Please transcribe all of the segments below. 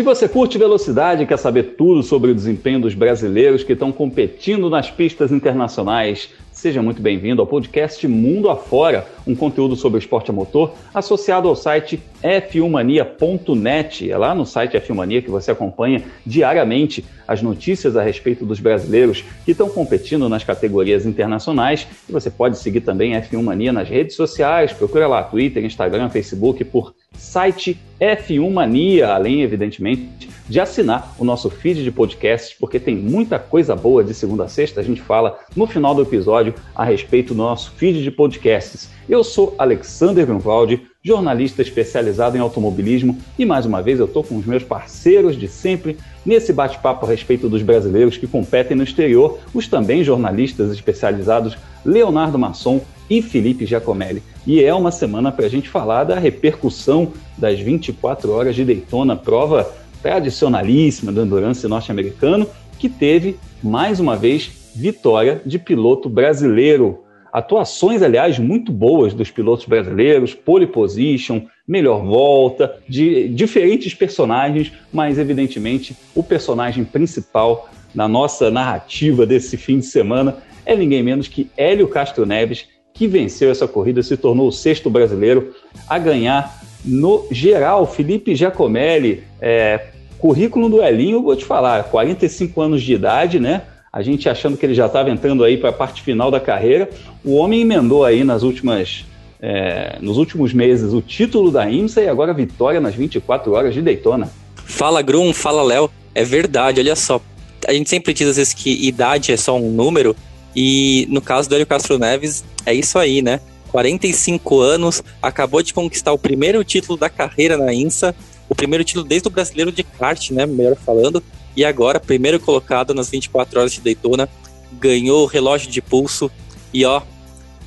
Se você curte velocidade e quer saber tudo sobre o desempenho dos brasileiros que estão competindo nas pistas internacionais, seja muito bem-vindo ao podcast Mundo Afora, um conteúdo sobre o esporte a motor associado ao site f1mania.net. É lá no site F1mania que você acompanha diariamente as notícias a respeito dos brasileiros que estão competindo nas categorias internacionais. E você pode seguir também a F1 Mania nas redes sociais, procura lá Twitter, Instagram, Facebook por site F1 Mania, além, evidentemente, de assinar o nosso feed de podcasts, porque tem muita coisa boa de segunda a sexta. A gente fala no final do episódio a respeito do nosso feed de podcasts. Eu sou Alexander Grunwald, jornalista especializado em automobilismo, e mais uma vez eu estou com os meus parceiros de sempre nesse bate-papo a respeito dos brasileiros que competem no exterior, os também jornalistas especializados Leonardo Masson e Felipe Giacomelli. E é uma semana para a gente falar da repercussão das 24 horas de Daytona, prova tradicionalíssima do endurance norte-americano, que teve, mais uma vez, vitória de piloto brasileiro. Atuações, aliás, muito boas dos pilotos brasileiros, pole position, melhor volta, de diferentes personagens, mas evidentemente o personagem principal na nossa narrativa desse fim de semana é ninguém menos que Hélio Castro Neves, que venceu essa corrida, se tornou o sexto brasileiro a ganhar no geral. Felipe Giacomelli, é, currículo do Elinho, vou te falar, 45 anos de idade, né? A gente achando que ele já estava entrando aí para a parte final da carreira. O homem emendou aí nas últimas, é, nos últimos meses o título da IMSA e agora vitória nas 24 horas de Daytona. Fala Grum, fala Léo. É verdade, olha só. A gente sempre diz às vezes que idade é só um número, e no caso do Hélio Castro Neves, é isso aí, né? 45 anos, acabou de conquistar o primeiro título da carreira na INSA, o primeiro título desde o brasileiro de kart, né? Melhor falando, e agora, primeiro colocado nas 24 horas de Daytona, ganhou o relógio de pulso e ó,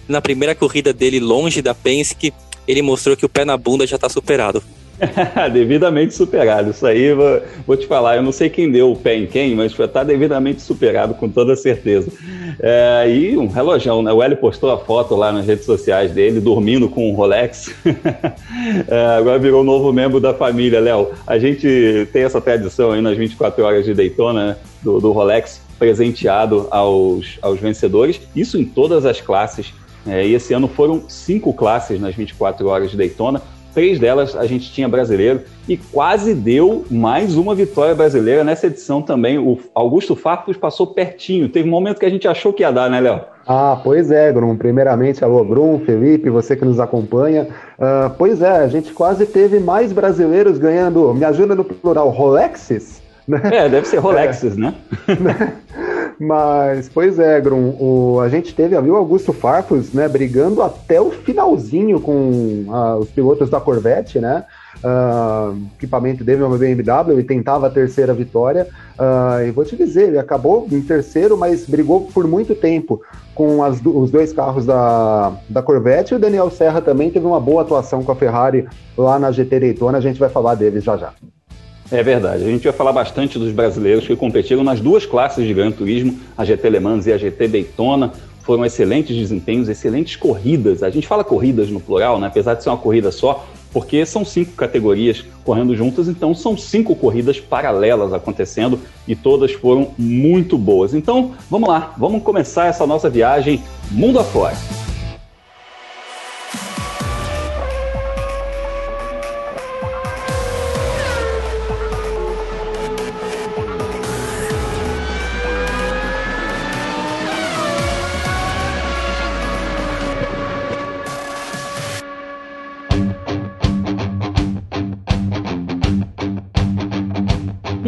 na primeira corrida dele longe da Penske, ele mostrou que o pé na bunda já está superado. devidamente superado. Isso aí, vou, vou, te falar, eu não sei quem deu o pé em quem, mas está devidamente superado, com toda certeza. É, e um relojão, né? O Hélio postou a foto lá nas redes sociais dele, dormindo com um Rolex. é, agora virou um novo membro da família, Léo. A gente tem essa tradição aí nas 24 horas de Daytona, né? do, do Rolex presenteado aos, aos vencedores, isso em todas as classes. É, e esse ano foram cinco classes nas 24 horas de Daytona. Três delas a gente tinha brasileiro e quase deu mais uma vitória brasileira nessa edição também. O Augusto Farfus passou pertinho. Teve um momento que a gente achou que ia dar, né, Léo? Ah, pois é, Grum. Primeiramente, alô, Grum, Felipe, você que nos acompanha. Uh, pois é, a gente quase teve mais brasileiros ganhando, me ajuda no plural, Rolexes? Né? É, deve ser Rolexes, é. né? Mas, pois é, Grum, o, a gente teve ali o Augusto Farfus, né, brigando até o finalzinho com uh, os pilotos da Corvette, né? Uh, equipamento dele é uma BMW e tentava a terceira vitória. Uh, e vou te dizer, ele acabou em terceiro, mas brigou por muito tempo com as, os dois carros da, da Corvette. E o Daniel Serra também teve uma boa atuação com a Ferrari lá na GT Daytona. A gente vai falar deles já já. É verdade. A gente vai falar bastante dos brasileiros que competiram nas duas classes de Gran Turismo, a GT Le Mans e a GT Daytona. Foram excelentes desempenhos, excelentes corridas. A gente fala corridas no plural, né? apesar de ser uma corrida só, porque são cinco categorias correndo juntas, então são cinco corridas paralelas acontecendo e todas foram muito boas. Então, vamos lá, vamos começar essa nossa viagem mundo afora.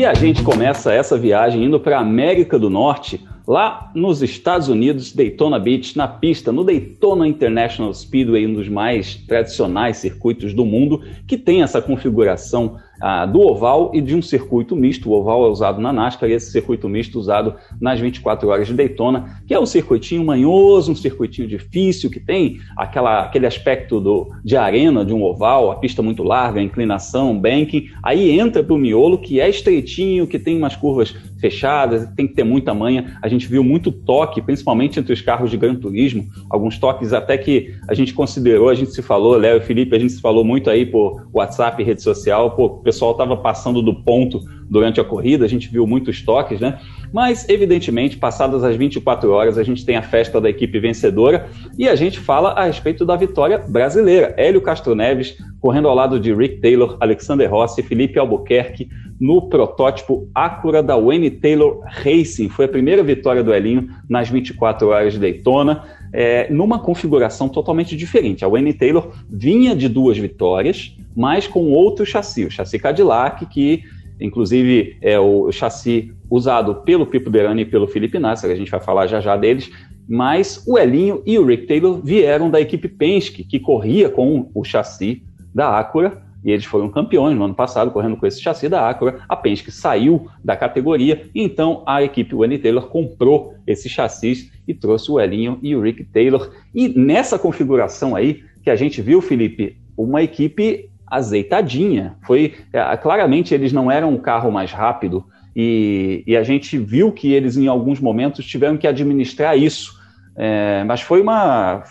E a gente começa essa viagem indo para a América do Norte, lá nos Estados Unidos, Daytona Beach, na pista, no Daytona International Speedway, um dos mais tradicionais circuitos do mundo, que tem essa configuração ah, do oval e de um circuito misto. O oval é usado na NASCAR e esse circuito misto usado nas 24 horas de Daytona, que é um circuitinho manhoso, um circuitinho difícil, que tem aquela, aquele aspecto do, de arena de um oval, a pista muito larga, a inclinação, banking. Aí entra para o miolo, que é estreitinho, que tem umas curvas fechadas, tem que ter muita manha. A gente viu muito toque, principalmente entre os carros de Gran Turismo, alguns toques até que a gente considerou, a gente se falou, Léo e Felipe, a gente se falou muito aí por WhatsApp rede social, pô, pessoal estava passando do ponto durante a corrida, a gente viu muitos toques, né? Mas, evidentemente, passadas as 24 horas, a gente tem a festa da equipe vencedora e a gente fala a respeito da vitória brasileira. Hélio Castro Neves correndo ao lado de Rick Taylor, Alexander Rossi, Felipe Albuquerque no protótipo Acura da Wayne Taylor Racing. Foi a primeira vitória do Elinho nas 24 horas de Daytona, é, numa configuração totalmente diferente. A Wayne Taylor vinha de duas vitórias, mas com outro chassi, o chassi Cadillac, que inclusive é o chassi usado pelo Pipo Derani e pelo Felipe Nasser, a gente vai falar já já deles, mas o Elinho e o Rick Taylor vieram da equipe Penske, que corria com o chassi da Acura, e eles foram campeões no ano passado, correndo com esse chassi da Acura. A Penske saiu da categoria, então a equipe Wayne Taylor comprou esse chassi e trouxe o Elinho e o Rick Taylor. E nessa configuração aí, que a gente viu, Felipe, uma equipe azeitadinha. Foi é, claramente eles não eram o carro mais rápido e, e, a gente viu que eles em alguns momentos tiveram que administrar isso. É, mas foi uma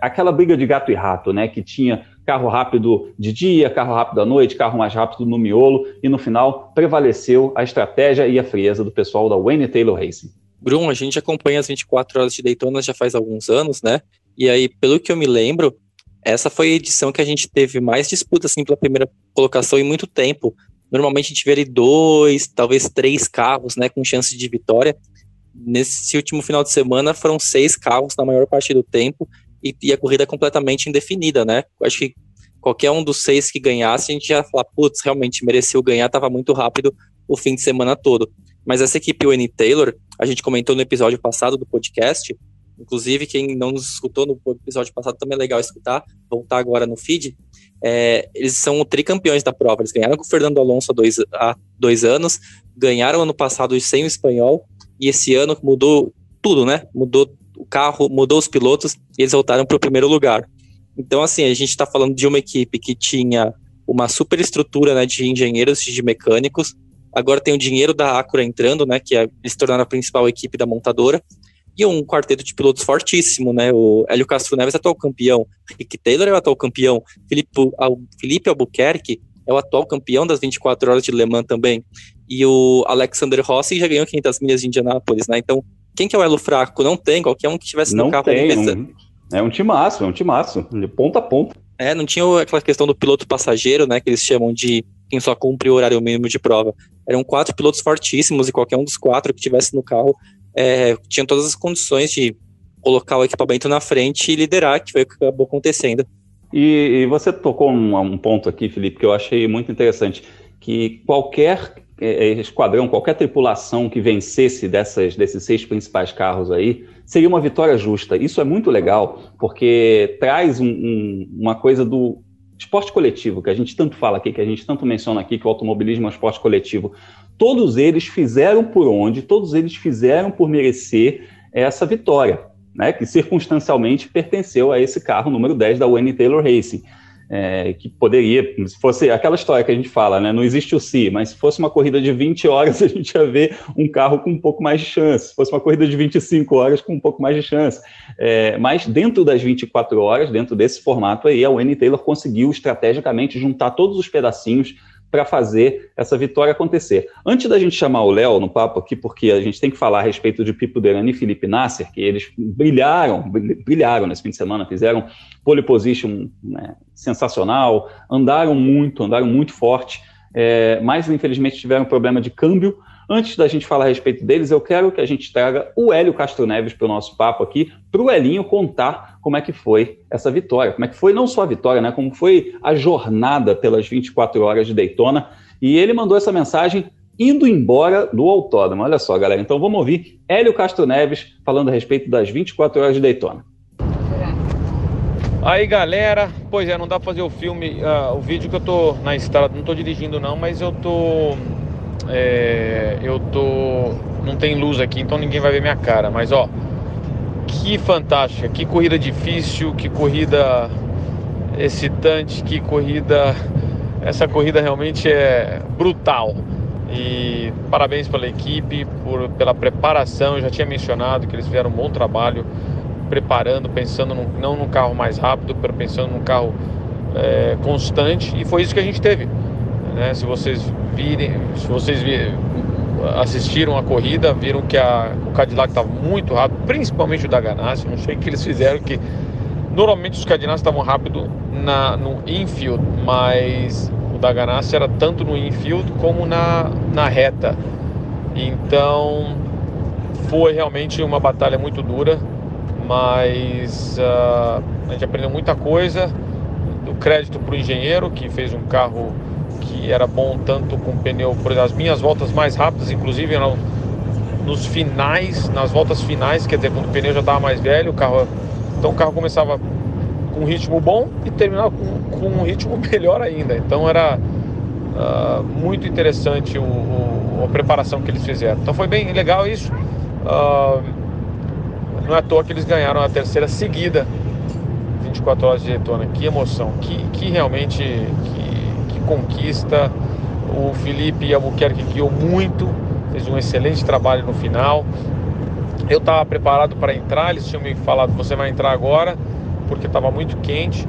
aquela briga de gato e rato, né? Que tinha carro rápido de dia, carro rápido à noite, carro mais rápido no miolo e no final prevaleceu a estratégia e a frieza do pessoal da Wayne Taylor Racing. Bruno, a gente acompanha as 24 horas de Daytona já faz alguns anos, né? E aí, pelo que eu me lembro, essa foi a edição que a gente teve mais disputa assim, pela primeira colocação em muito tempo. Normalmente a gente vê ali dois, talvez três carros, né, com chance de vitória. Nesse último final de semana foram seis carros na maior parte do tempo e, e a corrida é completamente indefinida, né? Acho que qualquer um dos seis que ganhasse, a gente ia falar, putz, realmente mereceu ganhar, estava muito rápido o fim de semana todo. Mas essa equipe Wayne Taylor, a gente comentou no episódio passado do podcast, Inclusive, quem não nos escutou no episódio passado também é legal escutar, voltar agora no feed. É, eles são tricampeões da prova. Eles ganharam com o Fernando Alonso há dois, há dois anos, ganharam ano passado sem o espanhol, e esse ano mudou tudo, né? Mudou o carro, mudou os pilotos, e eles voltaram para o primeiro lugar. Então, assim, a gente está falando de uma equipe que tinha uma super estrutura né, de engenheiros e de mecânicos. Agora tem o dinheiro da Acura entrando, né? Que é, eles tornaram a principal equipe da montadora e um quarteto de pilotos fortíssimo, né? O Hélio Castro Neves é atual campeão, Rick Taylor é o atual campeão, Felipe, Felipe Albuquerque é o atual campeão das 24 horas de Le Mans também, e o Alexander Rossi já ganhou 500 milhas de Indianápolis, né? Então, quem que é o elo fraco? Não tem, qualquer um que tivesse no não carro tem, um, é um timaço, é um timaço, de ponta a ponta. É, não tinha aquela questão do piloto passageiro, né, que eles chamam de quem só cumpre o horário mínimo de prova. Eram quatro pilotos fortíssimos e qualquer um dos quatro que tivesse no carro é, tinham todas as condições de colocar o equipamento na frente e liderar, que foi o que acabou acontecendo. E, e você tocou um, um, ponto aqui, Felipe, que eu achei muito interessante, que qualquer é, é, esquadrão, qualquer tripulação que vencesse dessas, desses seis principais carros aí, seria uma vitória justa. Isso é muito legal, porque traz um, um, uma coisa do esporte coletivo, que a gente tanto fala aqui, que a gente tanto menciona aqui, que o automobilismo é um esporte coletivo todos eles fizeram por onde, todos eles fizeram por merecer essa vitória, né, que circunstancialmente pertenceu a esse carro número 10 da Wayne Taylor Racing. É, que poderia, se fosse aquela história que a gente fala, né? Não existe o si, mas se fosse uma corrida de 20 horas, a gente ia ver um carro com um pouco mais de chance. Se fosse uma corrida de 25 horas, com um pouco mais de chance. É, mas dentro das 24 horas, dentro desse formato aí, a Wayne Taylor conseguiu estrategicamente juntar todos os pedacinhos para fazer essa vitória acontecer. Antes da gente chamar o Léo no papo aqui, porque a gente tem que falar a respeito de Pipo Derani e Felipe Nasser, que eles brilharam, brilharam nesse fim de semana, fizeram pole position né, sensacional, andaram muito, andaram muito forte, é, mas infelizmente tiveram problema de câmbio, Antes da gente falar a respeito deles, eu quero que a gente traga o Hélio Castro Neves para o nosso papo aqui, para o Elinho contar como é que foi essa vitória, como é que foi não só a vitória, né, como foi a jornada pelas 24 horas de Daytona. E ele mandou essa mensagem indo embora do autódromo. Olha só, galera. Então vamos ouvir Hélio Castro Neves falando a respeito das 24 horas de Daytona. Aí galera, pois é, não dá pra fazer o filme, uh, o vídeo que eu tô na estrada, não tô dirigindo não, mas eu tô é, eu tô. Não tem luz aqui, então ninguém vai ver minha cara. Mas ó, que fantástica, que corrida difícil, que corrida excitante, que corrida. Essa corrida realmente é brutal. E parabéns pela equipe, por, pela preparação. Eu já tinha mencionado que eles fizeram um bom trabalho preparando, pensando num, não num carro mais rápido, pensando num carro é, constante. E foi isso que a gente teve. Né? Se vocês virem, se vocês virem, assistiram a corrida, viram que a, o Cadillac estava muito rápido, principalmente o da Ganassi. Não sei o que eles fizeram, que normalmente os Cadillacs estavam rápido na, no infield, mas o da Ganassi era tanto no infield como na, na reta. Então foi realmente uma batalha muito dura, mas uh, a gente aprendeu muita coisa. Do crédito para o engenheiro que fez um carro que era bom tanto com pneu, por exemplo, as minhas voltas mais rápidas, inclusive eram nos finais, nas voltas finais, quer dizer, quando o pneu já estava mais velho, o carro, então o carro começava com um ritmo bom e terminava com, com um ritmo melhor ainda. Então era uh, muito interessante o, o, a preparação que eles fizeram. Então foi bem legal isso. Uh, não é à toa que eles ganharam a terceira seguida 24 horas de Daytona. Que emoção, que, que realmente que conquista. O Felipe Albuquerque guiou muito, fez um excelente trabalho no final. Eu estava preparado para entrar, eles tinham me falado: você vai entrar agora, porque estava muito quente.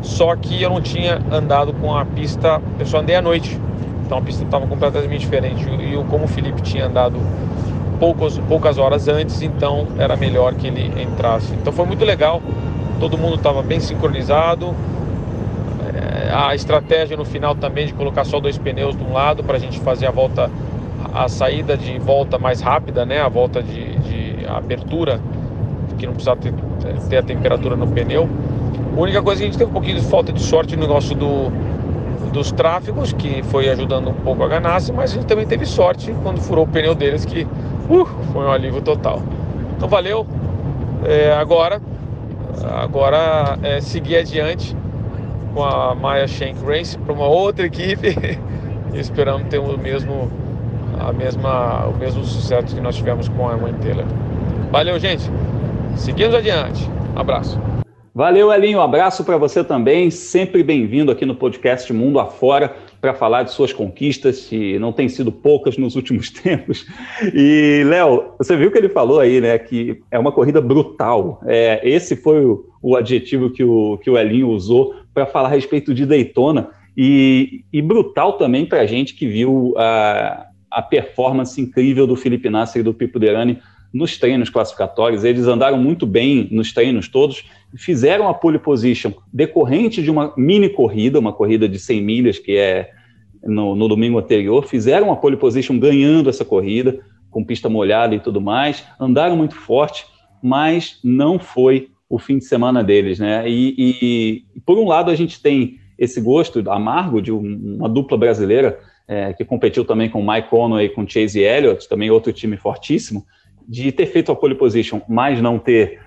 Só que eu não tinha andado com a pista, eu só andei à noite. Então a pista estava completamente diferente. E eu, como o Felipe tinha andado poucos, poucas horas antes, então era melhor que ele entrasse. Então foi muito legal todo mundo estava bem sincronizado. É, a estratégia no final também de colocar só dois pneus de um lado para a gente fazer a volta, a saída de volta mais rápida, né? A volta de, de abertura, que não precisava ter, ter, a temperatura no pneu. A única coisa que a gente teve um pouquinho de falta de sorte no negócio do, dos tráfegos, que foi ajudando um pouco a Ganassi, mas a gente também teve sorte quando furou o pneu deles, que uh, foi um alívio total. Então valeu. É, agora Agora é seguir adiante com a Maya Shank Race para uma outra equipe e esperamos ter o mesmo, a mesma, o mesmo sucesso que nós tivemos com a Wayne Taylor. Valeu, gente. Seguimos adiante. abraço. Valeu, Elinho. Abraço para você também. Sempre bem-vindo aqui no podcast Mundo Afora para falar de suas conquistas, que não tem sido poucas nos últimos tempos. E, Léo, você viu que ele falou aí, né, que é uma corrida brutal. É, esse foi o, o adjetivo que o, que o Elinho usou para falar a respeito de Daytona. E, e brutal também para a gente que viu a, a performance incrível do Felipe Nasser e do Pipo Derani nos treinos classificatórios. Eles andaram muito bem nos treinos todos fizeram a pole position decorrente de uma mini corrida, uma corrida de 100 milhas, que é no, no, domingo anterior, fizeram a pole position ganhando essa corrida, com pista molhada e tudo mais, andaram muito forte, mas não foi o fim de semana deles, né? E, e por um lado a gente tem esse gosto amargo de uma dupla brasileira é, que competiu também com Mike Conway e com Chase Elliott, também outro time fortíssimo, de ter feito a pole position, mas não ter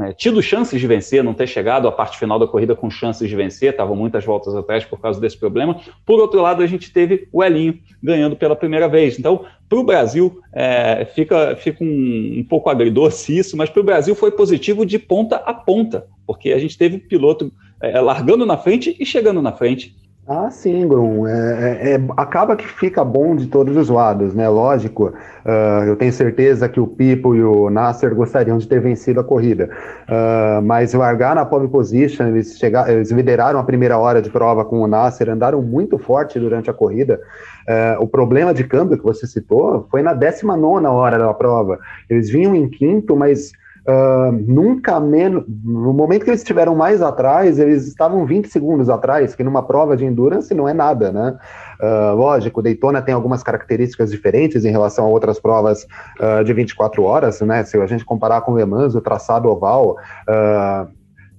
é, tido chances de vencer, não ter chegado à parte final da corrida com chances de vencer, estavam muitas voltas atrás por causa desse problema. Por outro lado, a gente teve o Elinho ganhando pela primeira vez. Então, para o Brasil, é, fica, fica um, um pouco agridoce isso, mas para o Brasil foi positivo de ponta a ponta, porque a gente teve piloto é, largando na frente e chegando na frente. Ah, sim, Grum. É, é, é, acaba que fica bom de todos os lados, né? Lógico, uh, eu tenho certeza que o Pipo e o Nasser gostariam de ter vencido a corrida. Uh, mas largar na pole position, eles, chegaram, eles lideraram a primeira hora de prova com o Nasser, andaram muito forte durante a corrida. Uh, o problema de câmbio que você citou foi na 19 hora da prova. Eles vinham em quinto, mas Uh, nunca menos. No momento que eles estiveram mais atrás, eles estavam 20 segundos atrás, que numa prova de endurance não é nada, né? Uh, lógico, Daytona tem algumas características diferentes em relação a outras provas uh, de 24 horas, né? Se a gente comparar com o Le Mans, o traçado oval,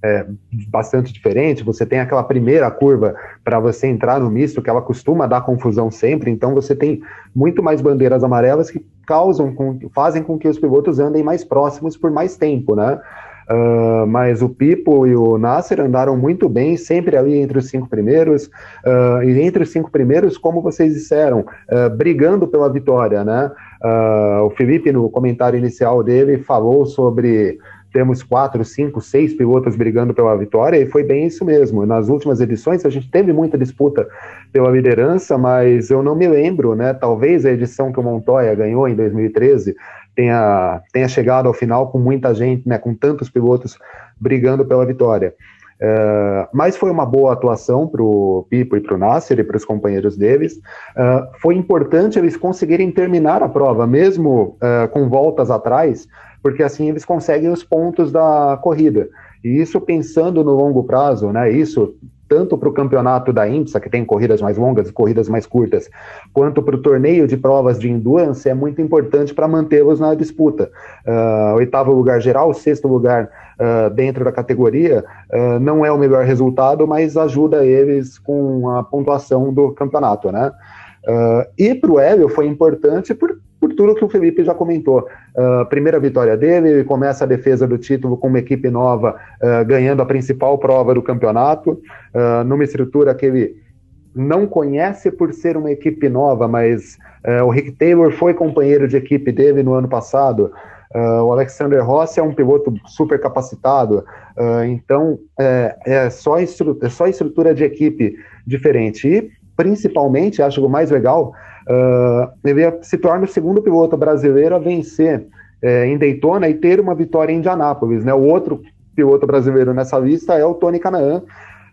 é bastante diferente. Você tem aquela primeira curva para você entrar no misto, que ela costuma dar confusão sempre, então você tem muito mais bandeiras amarelas que causam, com, fazem com que os pilotos andem mais próximos por mais tempo, né? Uh, mas o Pipo e o Nasser andaram muito bem, sempre ali entre os cinco primeiros, uh, e entre os cinco primeiros, como vocês disseram, uh, brigando pela vitória, né? o Felipe, no comentário inicial dele, falou sobre temos quatro, cinco, seis pilotos brigando pela vitória, e foi bem isso mesmo. Nas últimas edições, a gente teve muita disputa pela liderança, mas eu não me lembro, né? Talvez a edição que o Montoya ganhou em 2013 tenha, tenha chegado ao final com muita gente, né? Com tantos pilotos brigando pela vitória. Uh, mas foi uma boa atuação para o Pipo e para o Nasser e para os companheiros deles. Uh, foi importante eles conseguirem terminar a prova, mesmo uh, com voltas atrás, porque assim eles conseguem os pontos da corrida. E isso pensando no longo prazo, né? Isso tanto para o campeonato da IMSA, que tem corridas mais longas e corridas mais curtas, quanto para o torneio de provas de endurance, é muito importante para mantê-los na disputa. Uh, oitavo lugar geral, sexto lugar uh, dentro da categoria, uh, não é o melhor resultado, mas ajuda eles com a pontuação do campeonato, né? e para o Hélio foi importante por tudo que o Felipe já comentou. Uh, primeira vitória dele, ele começa a defesa do título com uma equipe nova, uh, ganhando a principal prova do campeonato, uh, numa estrutura que ele não conhece por ser uma equipe nova, mas o Rick Taylor foi companheiro de equipe dele no ano passado. o Alexander Rossi é um piloto super capacitado, então é, é, só é só estrutura de equipe diferente. E, principalmente, acho o mais legal, uh, ele se torna o segundo piloto brasileiro a vencer é, em Daytona e ter uma vitória em Indianápolis. Né? O outro piloto brasileiro nessa lista é o Tony Canaan,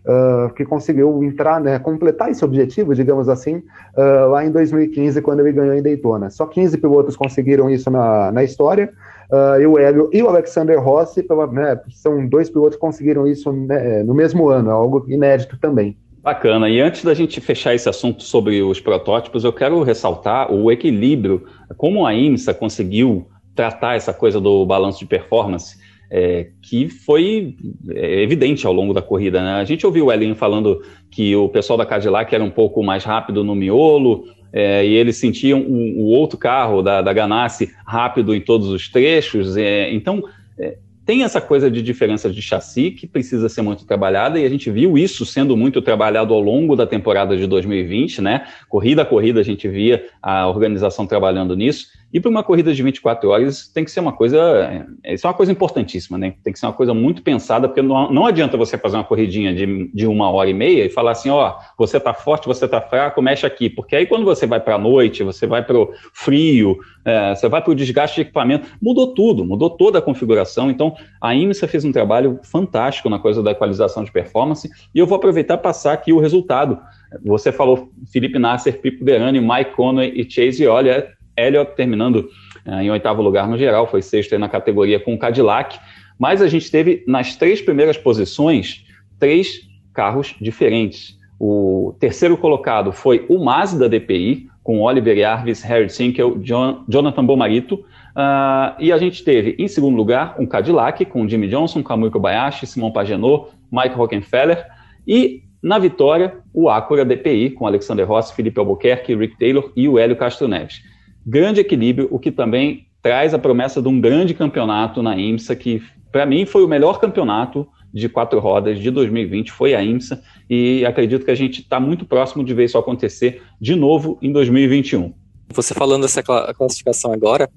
uh, que conseguiu entrar, né, completar esse objetivo, digamos assim, uh, lá em 2015, quando ele ganhou em Daytona. Só 15 pilotos conseguiram isso na, na história. Uh, e o Hélio e o Alexander Rossi, pela, né, são dois pilotos que conseguiram isso né, no mesmo ano, é algo inédito também. Bacana. E antes da gente fechar esse assunto sobre os protótipos, eu quero ressaltar o equilíbrio, como a IMSA conseguiu tratar essa coisa do balanço de performance, é, que foi é, evidente ao longo da corrida. Né? A gente ouviu o Elinho falando que o pessoal da Cadillac era um pouco mais rápido no miolo, é, e eles sentiam o, o outro carro da, da Ganassi rápido em todos os trechos. É, então, é, tem essa coisa de diferença de chassi que precisa ser muito trabalhada e a gente viu isso sendo muito trabalhado ao longo da temporada de 2020, né? Corrida a corrida a gente via a organização trabalhando nisso. E para uma corrida de 24 horas tem que ser uma coisa, é, isso é uma coisa importantíssima, né? Tem que ser uma coisa muito pensada, porque não, não adianta você fazer uma corridinha de, de uma hora e meia e falar assim, ó, você tá forte, você tá fraco, mexe aqui, porque aí quando você vai para a noite, você vai para o frio, é, você vai para o desgaste de equipamento, mudou tudo, mudou toda a configuração. Então a IMSA fez um trabalho fantástico na coisa da equalização de performance e eu vou aproveitar e passar aqui o resultado. Você falou Felipe Nasser, Pipo Derani, Mike Conway e Chase Olha Elliott terminando uh, em oitavo lugar no geral, foi sexto na categoria com o Cadillac, mas a gente teve nas três primeiras posições três carros diferentes. O terceiro colocado foi o Mazda DPI, com Oliver Jarvis, Harry Sinkel, John, Jonathan Bomarito, uh, e a gente teve em segundo lugar um Cadillac, com Jimmy Johnson, Kamui Kobayashi, Simon Pagenot, Mike Rockefeller, e na vitória, o Acura DPI, com Alexander Rossi, Felipe Albuquerque, Rick Taylor e o Hélio Castro Neves grande equilíbrio, o que também traz a promessa de um grande campeonato na IMSA, que para mim foi o melhor campeonato de quatro rodas de 2020, foi a IMSA, e acredito que a gente está muito próximo de ver isso acontecer de novo em 2021. Você falando dessa classificação agora,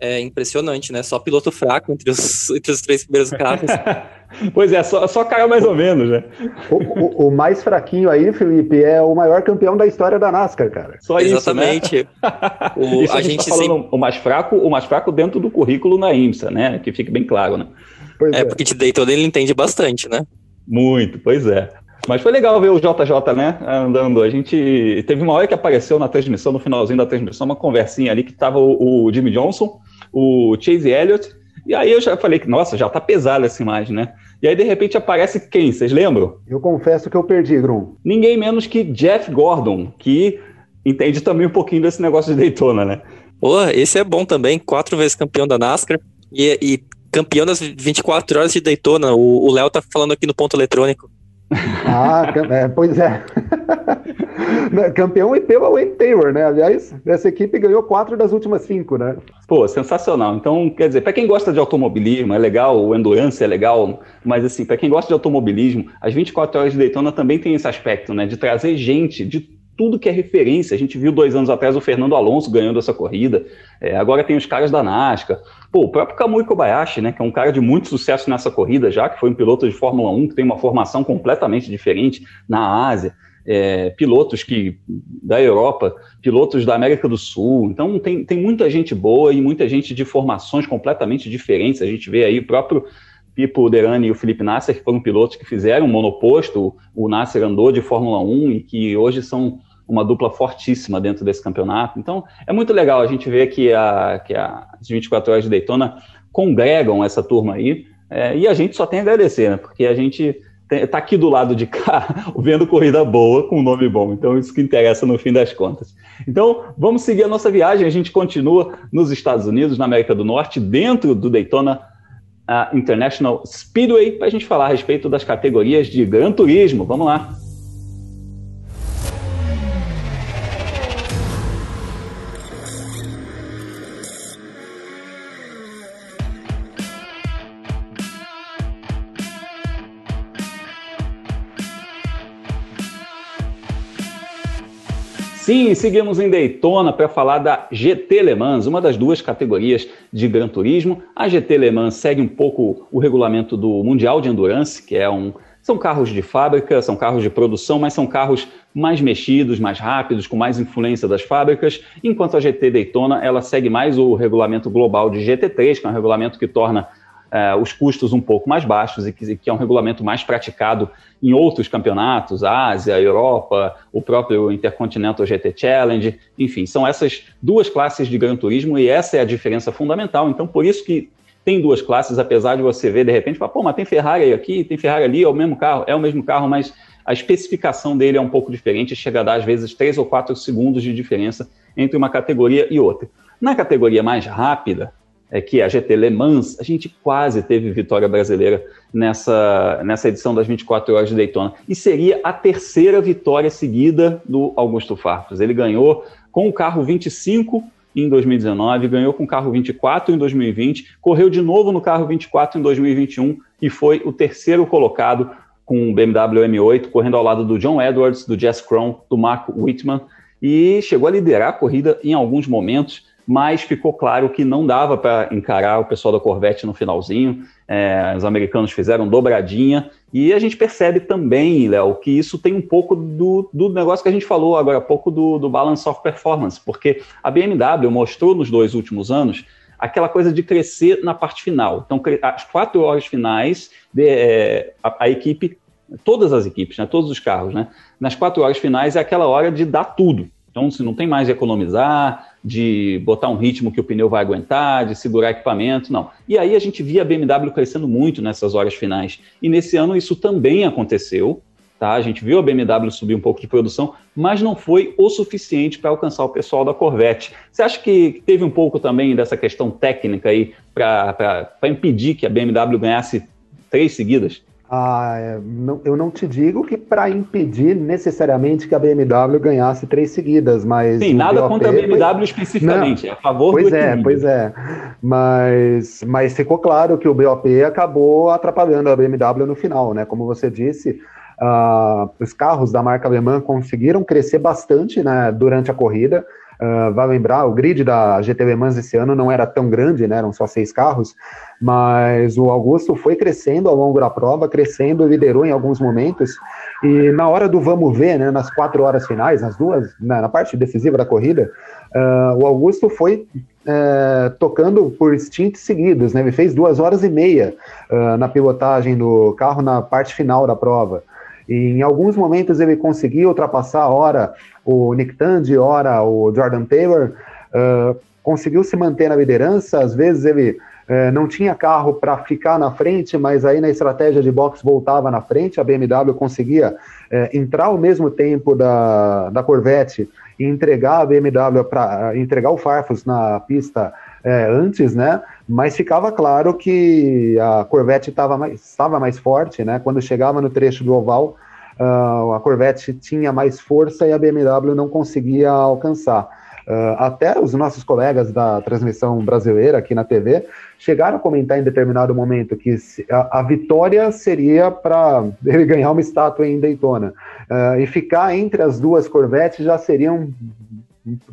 é impressionante, né? Só piloto fraco entre os, entre os três primeiros carros. pois é, só, só caiu mais ou menos, né? O, o, o, mais fraquinho aí, Felipe, é o maior campeão da história da NASCAR, cara. Só Exatamente. Isso, né? o, isso a, a gente, tá falando o mais fraco, o mais fraco dentro do currículo na IMSA, né? Que fique bem claro, né? Pois é, é, porque de Daytona ele entende bastante, né? Muito, pois é. Mas foi legal ver o JJ, né, andando. A gente teve uma hora que apareceu na transmissão, no finalzinho da transmissão, uma conversinha ali que tava o, o Jimmy Johnson, o Chase Elliott, e aí eu já falei que, nossa, já tá pesada essa imagem, né? E aí, de repente, aparece quem? Vocês lembram? Eu confesso que eu perdi, Grum. Ninguém menos que Jeff Gordon, que entende também um pouquinho desse negócio de Daytona, né? Pô, esse é bom também, quatro vezes campeão da NASCAR e, e campeão das 24 horas de Daytona. O Léo tá falando aqui no ponto eletrônico. Ah, é, pois é. Campeão e pela Wayne Taylor, né? Aliás, essa equipe ganhou quatro das últimas cinco, né? Pô, sensacional. Então, quer dizer, para quem gosta de automobilismo, é legal, o endurance é legal, mas assim, para quem gosta de automobilismo, as 24 horas de Daytona também tem esse aspecto, né? De trazer gente de tudo que é referência. A gente viu dois anos atrás o Fernando Alonso ganhando essa corrida. É, agora tem os caras da NASCAR. Pô, o próprio Kamui Kobayashi, né, que é um cara de muito sucesso nessa corrida já, que foi um piloto de Fórmula 1, que tem uma formação completamente diferente na Ásia. É, pilotos que da Europa, pilotos da América do Sul. Então tem, tem muita gente boa e muita gente de formações completamente diferentes. A gente vê aí o próprio Pipo Derani e o Felipe Nasser, que foram pilotos que fizeram um monoposto, o Nasser andou de Fórmula 1 e que hoje são uma dupla fortíssima dentro desse campeonato. Então, é muito legal a gente ver que, a, que as 24 horas de Daytona congregam essa turma aí, é, e a gente só tem a agradecer, né? Porque a gente está aqui do lado de cá, vendo corrida boa, com um nome bom. Então, isso que interessa no fim das contas. Então, vamos seguir a nossa viagem. A gente continua nos Estados Unidos, na América do Norte, dentro do Daytona International Speedway, para a gente falar a respeito das categorias de Gran Turismo. Vamos lá. Sim, seguimos em Daytona para falar da GT Le Mans, uma das duas categorias de Gran Turismo. A GT Le Mans segue um pouco o regulamento do Mundial de Endurance, que é um são carros de fábrica, são carros de produção, mas são carros mais mexidos, mais rápidos, com mais influência das fábricas, enquanto a GT Daytona ela segue mais o regulamento global de GT3, que é um regulamento que torna uh, os custos um pouco mais baixos e que, que, é um regulamento mais praticado em outros campeonatos, Ásia, Europa, o próprio Intercontinental GT Challenge, enfim, são essas duas classes de Gran Turismo e essa é a diferença fundamental. Então, por isso que tem duas classes, apesar de você ver de repente, pô, mas tem Ferrari aqui, tem Ferrari ali, é o mesmo carro, é o mesmo carro, mas a especificação dele é um pouco diferente, chega a dar às vezes três ou quatro segundos de diferença entre uma categoria e outra. Na categoria mais rápida, é que a GT Le Mans, a gente quase teve vitória brasileira nessa, nessa edição das 24 horas de Daytona. E seria a terceira vitória seguida do Augusto Farfus. Ele ganhou com o carro 25 em 2019, ganhou com o carro 24 em 2020, correu de novo no carro 24 em 2021 e foi o terceiro colocado com o BMW M8, correndo ao lado do John Edwards, do Jess Krohn, do Mark Whitman, e chegou a liderar a corrida em alguns momentos mas ficou claro que não dava para encarar o pessoal da Corvette no finalzinho. É, os americanos fizeram dobradinha e a gente percebe também, Léo, que isso tem um pouco do, do negócio que a gente falou agora há pouco do, do balance of performance, porque a BMW mostrou nos dois últimos anos aquela coisa de crescer na parte final. Então, as quatro horas finais, de, é, a, a, equipe, todas as equipes, né, todos os carros, né, nas quatro horas finais é aquela hora de dar tudo. Então, se não tem mais de economizar, de botar um ritmo que o pneu vai aguentar, de segurar equipamento, não. E aí a gente via a BMW crescendo muito nessas horas finais. E nesse ano isso também aconteceu, tá? A gente viu a BMW subir um pouco de produção, mas não foi o suficiente para alcançar o pessoal da Corvette. Você acha que teve um pouco também dessa questão técnica aí para impedir que a BMW ganhasse três seguidas? Ah, é, não, eu não te digo que para impedir necessariamente que a BMW ganhasse três seguidas, mas. Sim, nada contra a BMW foi... especificamente, não, é a favor pois do é, Pois é, mas, mas ficou claro que o BOP acabou atrapalhando a BMW no final, né? Como você disse, uh, os carros da marca alemã conseguiram crescer bastante né, durante a corrida. Uh, vai lembrar, o grid da GT Le Mans esse ano não era tão grande, né, eram só seis carros, mas o Augusto foi crescendo ao longo da prova, crescendo, liderou em alguns momentos, e na hora do vamos ver, né, nas quatro horas finais, nas duas, na, na parte decisiva da corrida, uh, o Augusto foi uh, tocando por stints seguidos, né, ele fez duas horas e meia uh, na pilotagem do carro na parte final da prova, em alguns momentos ele conseguiu ultrapassar, ora o Nick Tandy, ora o Jordan Taylor, uh, conseguiu se manter na liderança, às vezes ele uh, não tinha carro para ficar na frente, mas aí na estratégia de box voltava na frente, a BMW conseguia uh, entrar ao mesmo tempo da, da Corvette e entregar a BMW para entregar o Farfus na pista antes, né? Mas ficava claro que a Corvette tava mais, estava mais forte, né? Quando chegava no trecho do oval, uh, a Corvette tinha mais força e a BMW não conseguia alcançar. Uh, até os nossos colegas da transmissão brasileira aqui na TV chegaram a comentar em determinado momento que a, a vitória seria para ele ganhar uma estátua em Daytona. Uh, e ficar entre as duas Corvettes já seria um,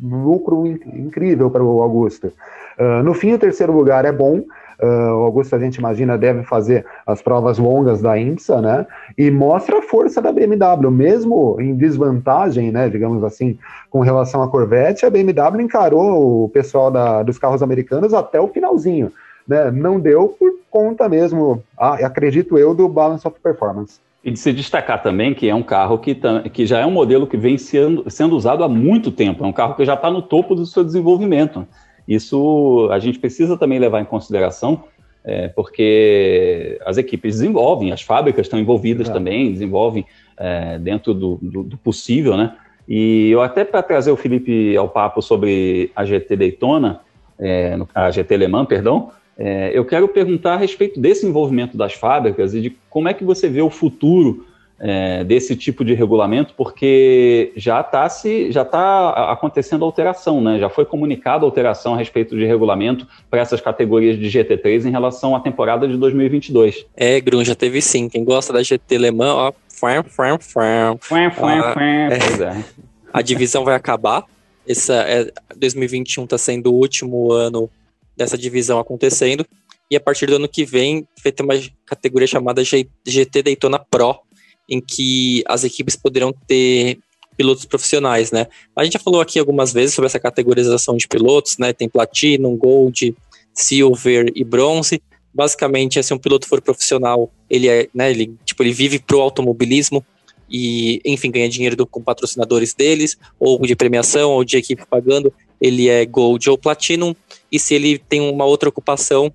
um lucro in, incrível para o Augusto. Uh, no fim, o terceiro lugar é bom. Uh, o Augusto, a gente imagina, deve fazer as provas longas da IMSA, né? E mostra a força da BMW, mesmo em desvantagem, né? Digamos assim, com relação à Corvette, a BMW encarou o pessoal da, dos carros americanos até o finalzinho. né, não deu por conta mesmo, ah, acredito eu, do balance of performance. E de se destacar também que é um carro que, que já é um modelo que vem sendo, sendo usado há muito tempo, é um carro que já está no topo do seu desenvolvimento. Isso a gente precisa também levar em consideração, é, porque as equipes desenvolvem, as fábricas estão envolvidas também, desenvolvem é, dentro do, do, do, possível, né? E eu até para trazer o Felipe ao papo sobre a GT Daytona, é, a GT Le Mans, perdão, é, eu quero perguntar a respeito desse envolvimento das fábricas e de como é que você vê o futuro é, desse tipo de regulamento, porque já está se já tá acontecendo alteração, né? Já foi comunicada alteração a respeito de regulamento para essas categorias de GT3 em relação à temporada de 2022. É, Grun, já teve sim. Quem gosta da GT Le Mans, ó, fam, fam, fam. Fam, fam, ah, fam. É, a divisão vai acabar. Essa é, 2021 está sendo o último ano dessa divisão acontecendo. E a partir do ano que vem, vai ter uma categoria chamada GT Daytona Pro, em que as equipes poderão ter pilotos profissionais, né? A gente já falou aqui algumas vezes sobre essa categorização de pilotos, né? Tem Platinum, Gold, Silver e Bronze. Basicamente, se um piloto for profissional, ele é, né? Ele, tipo, ele vive pro automobilismo e, enfim, ganha dinheiro do, com patrocinadores deles, ou de premiação, ou de equipe pagando. Ele é Gold ou Platinum e se ele tem uma outra ocupação,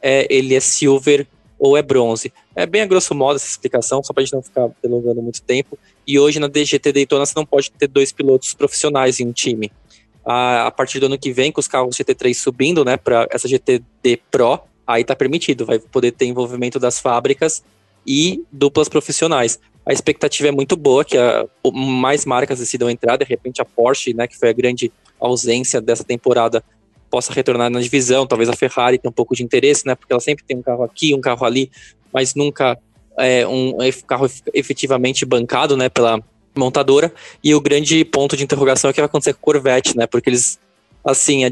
é, ele é silver ou é bronze. É bem a grosso modo essa explicação, só para a gente não ficar delongando muito tempo. E hoje na DGT Daytona você não pode ter dois pilotos profissionais em um time. A, a partir do ano que vem, com os carros GT3 subindo, né, para essa GTD Pro, aí tá permitido, vai poder ter envolvimento das fábricas e duplas profissionais. A expectativa é muito boa que a, mais marcas decidam entrar, de repente a Porsche, né, que foi a grande ausência dessa temporada, possa retornar na divisão. Talvez a Ferrari tenha um pouco de interesse, né? Porque ela sempre tem um carro aqui, um carro ali, mas nunca é um carro efetivamente bancado, né? Pela montadora. E o grande ponto de interrogação é o que vai acontecer com a Corvette, né? Porque eles, assim, a,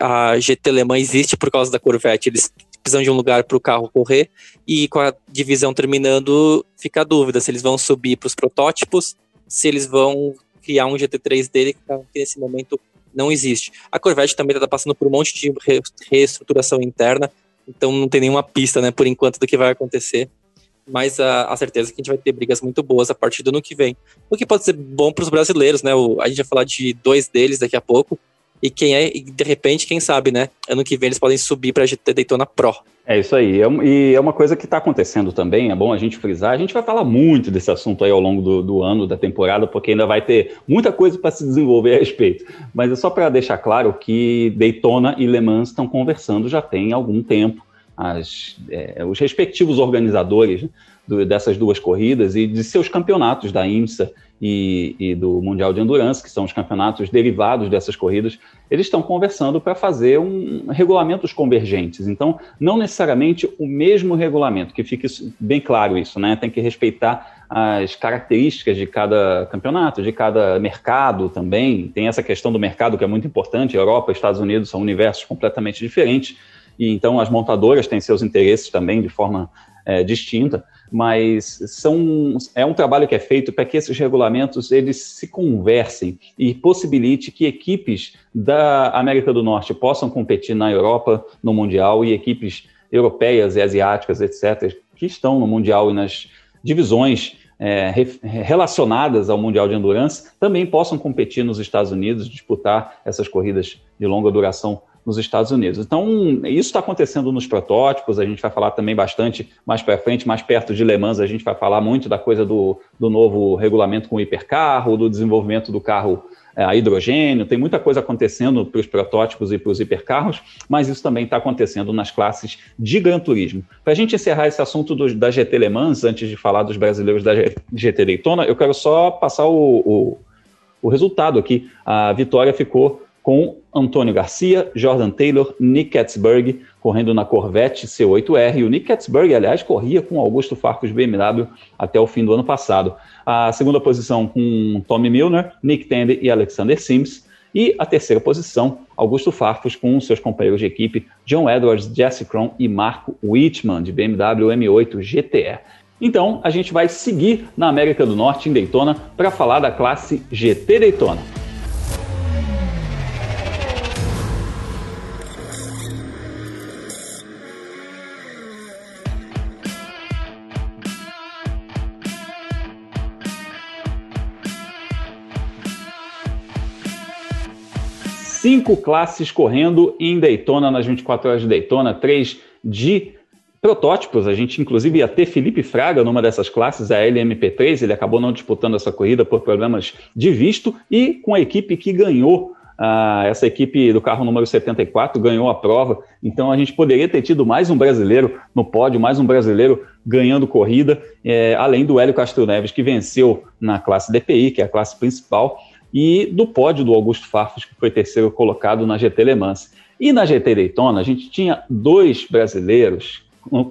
a, a GT existe por causa da Corvette. Eles precisam de um lugar para o carro correr. E com a divisão terminando, fica a dúvida se eles vão subir para os protótipos, se eles vão criar um GT3 dele, que nesse momento não existe. A Corvette também está passando por um monte de re reestruturação interna, então não tem nenhuma pista, né, por enquanto, do que vai acontecer. Mas a, a certeza é que a gente vai ter brigas muito boas a partir do ano que vem. O que pode ser bom para os brasileiros, né? O, a gente vai falar de dois deles daqui a pouco. E quem é, e de repente, quem sabe, né? Ano que vem eles podem subir para a Daytona Pro. É isso aí. É, e é uma coisa que está acontecendo também, é bom a gente frisar. A gente vai falar muito desse assunto aí ao longo do, do ano, da temporada, porque ainda vai ter muita coisa para se desenvolver a respeito. Mas é só para deixar claro que Daytona e Le Mans estão conversando já tem algum tempo. As, é, os respectivos organizadores do, dessas duas corridas e de seus campeonatos da IMSA e, e, do Mundial de Endurance, que são os campeonatos derivados dessas corridas, eles estão conversando para fazer um, regulamentos convergentes. Então, não necessariamente o mesmo regulamento, que fique bem claro isso, né? Tem que respeitar as características de cada campeonato, de cada mercado também. Tem essa questão do mercado que é muito importante. Europa e Estados Unidos são universos completamente diferentes. E então as montadoras têm seus interesses também de forma é, distinta mas são, é um trabalho que é feito para que esses regulamentos eles se conversem e possibilite que equipes da América do Norte possam competir na Europa, no Mundial, e equipes europeias e asiáticas, etc., que estão no Mundial e nas divisões é, relacionadas ao Mundial de Endurance também possam competir nos Estados Unidos, disputar essas corridas de longa duração nos Estados Unidos. Então, isso está acontecendo nos protótipos, a gente vai falar também bastante mais para frente, mais perto de Le Mans, a gente vai falar muito da coisa do, do novo regulamento com o hipercarro, do desenvolvimento do carro é, a hidrogênio, tem muita coisa acontecendo para os protótipos e para os hipercarros, mas isso também está acontecendo nas classes de Gran Turismo. Para a gente encerrar esse assunto do, da GT Le Mans, antes de falar dos brasileiros da GT Daytona, eu quero só passar o, o, o resultado aqui. A vitória ficou com Antônio Garcia, Jordan Taylor, Nick Katzberg correndo na Corvette C8R. E o Nick Katzberg, aliás, corria com Augusto Farfus BMW até o fim do ano passado. A segunda posição com Tommy Milner, Nick Tandy e Alexander Sims. E a terceira posição, Augusto Farfus com seus companheiros de equipe John Edwards, Jesse Cron e Marco Whitman, de BMW M8 GTE. Então, a gente vai seguir na América do Norte, em Daytona, para falar da classe GT Daytona. Cinco classes correndo em Daytona, nas 24 horas de Daytona, três de protótipos. A gente, inclusive, ia ter Felipe Fraga numa dessas classes, a LMP3. Ele acabou não disputando essa corrida por problemas de visto e com a equipe que ganhou. Uh, essa equipe do carro número 74 ganhou a prova, então a gente poderia ter tido mais um brasileiro no pódio, mais um brasileiro ganhando corrida, é, além do Hélio Castro Neves, que venceu na classe DPI, que é a classe principal, e do pódio do Augusto Farfus, que foi terceiro colocado na GT Le Mans. E na GT Daytona, a gente tinha dois brasileiros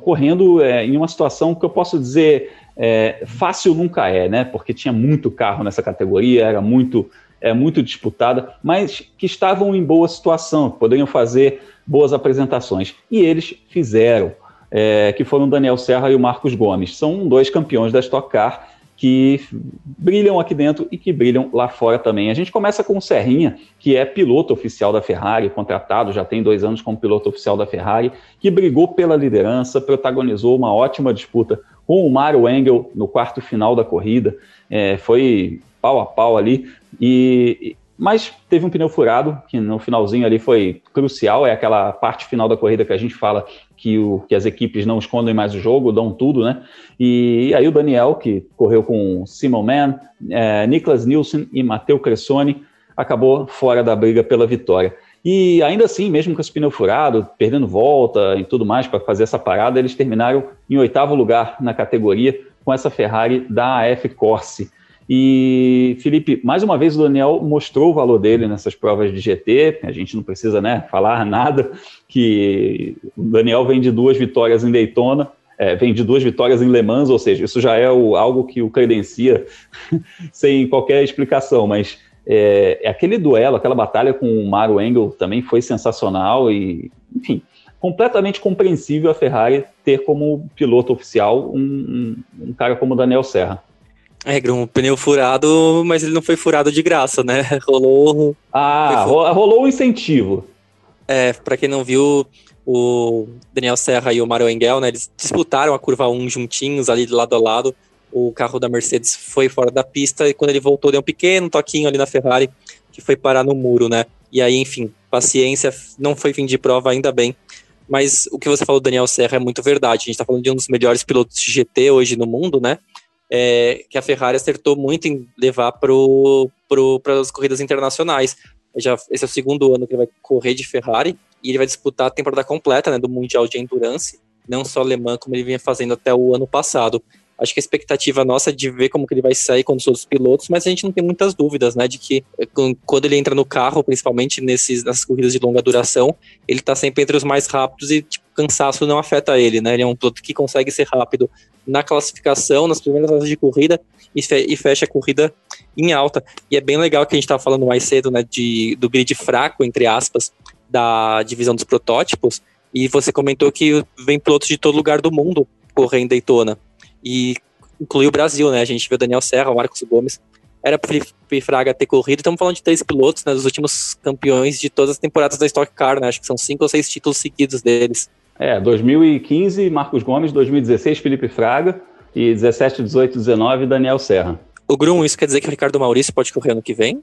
correndo é, em uma situação que eu posso dizer é, fácil nunca é, né? Porque tinha muito carro nessa categoria, era muito, é, muito disputada, mas que estavam em boa situação, poderiam fazer boas apresentações. E eles fizeram, é, que foram Daniel Serra e o Marcos Gomes. São dois campeões da Stock Car que brilham aqui dentro e que brilham lá fora também. A gente começa com o Serrinha, que é piloto oficial da Ferrari, contratado, já tem dois anos como piloto oficial da Ferrari, que brigou pela liderança, protagonizou uma ótima disputa com o Mário Engel no quarto final da corrida, é, foi pau a pau ali, e, mas teve um pneu furado, que no finalzinho ali foi crucial, é aquela parte final da corrida que a gente fala que, o, que as equipes não escondem mais o jogo, dão tudo, né? E, aí o Daniel, que correu com Simon Mann, é, Niklas Nielsen e Matteo Cressoni, acabou fora da briga pela vitória. E ainda assim, mesmo com esse pneu furado, perdendo volta e tudo mais para fazer essa parada, eles terminaram em oitavo lugar na categoria com essa Ferrari da AF Corse. E, Felipe, mais uma vez o Daniel mostrou o valor dele nessas provas de GT. A gente não precisa né, falar nada, que o Daniel vem de duas vitórias em Daytona, é, vem de duas vitórias em Le Mans, ou seja, isso já é o, algo que o credencia sem qualquer explicação, mas é, é, aquele duelo, aquela batalha com o Mario Engel também foi sensacional e, enfim, completamente compreensível a Ferrari ter como piloto oficial um, um, um cara como o Daniel Serra. É, um pneu furado, mas ele não foi furado de graça, né? Rolou. Ah, rolou um incentivo. É, pra quem não viu, o Daniel Serra e o Mario Engel, né? Eles disputaram a curva 1 juntinhos ali de lado a lado. O carro da Mercedes foi fora da pista e quando ele voltou deu um pequeno toquinho ali na Ferrari que foi parar no muro, né? E aí, enfim, paciência, não foi fim de prova, ainda bem. Mas o que você falou, Daniel Serra, é muito verdade. A gente tá falando de um dos melhores pilotos de GT hoje no mundo, né? É, que a Ferrari acertou muito em levar para as corridas internacionais. Já, esse é o segundo ano que ele vai correr de Ferrari e ele vai disputar a temporada completa né, do Mundial de Endurance, não só alemã, como ele vinha fazendo até o ano passado. Acho que a expectativa nossa é de ver como que ele vai sair com os outros pilotos, mas a gente não tem muitas dúvidas, né, de que eh, quando ele entra no carro, principalmente nesses, nessas corridas de longa duração, ele está sempre entre os mais rápidos e tipo, cansaço não afeta ele, né? Ele é um piloto que consegue ser rápido na classificação, nas primeiras horas de corrida e, fe fecha a corrida em alta. E é bem legal que a gente estava falando mais cedo, né, de, do grid fraco, entre aspas, da divisão dos protótipos. E você comentou que vem pilotos de todo lugar do mundo correr em Daytona. E inclui o Brasil, né? A gente viu Daniel Serra, o Marcos Gomes. Era para Felipe Fraga ter corrido. Estamos falando de três pilotos, né? Dos últimos campeões de todas as temporadas da Stock Car, né? Acho que são cinco ou seis títulos seguidos deles. É, 2015, Marcos Gomes, 2016, Felipe Fraga, e 17, 18, 19, Daniel Serra. O Grum, isso quer dizer que o Ricardo Maurício pode correr ano que vem?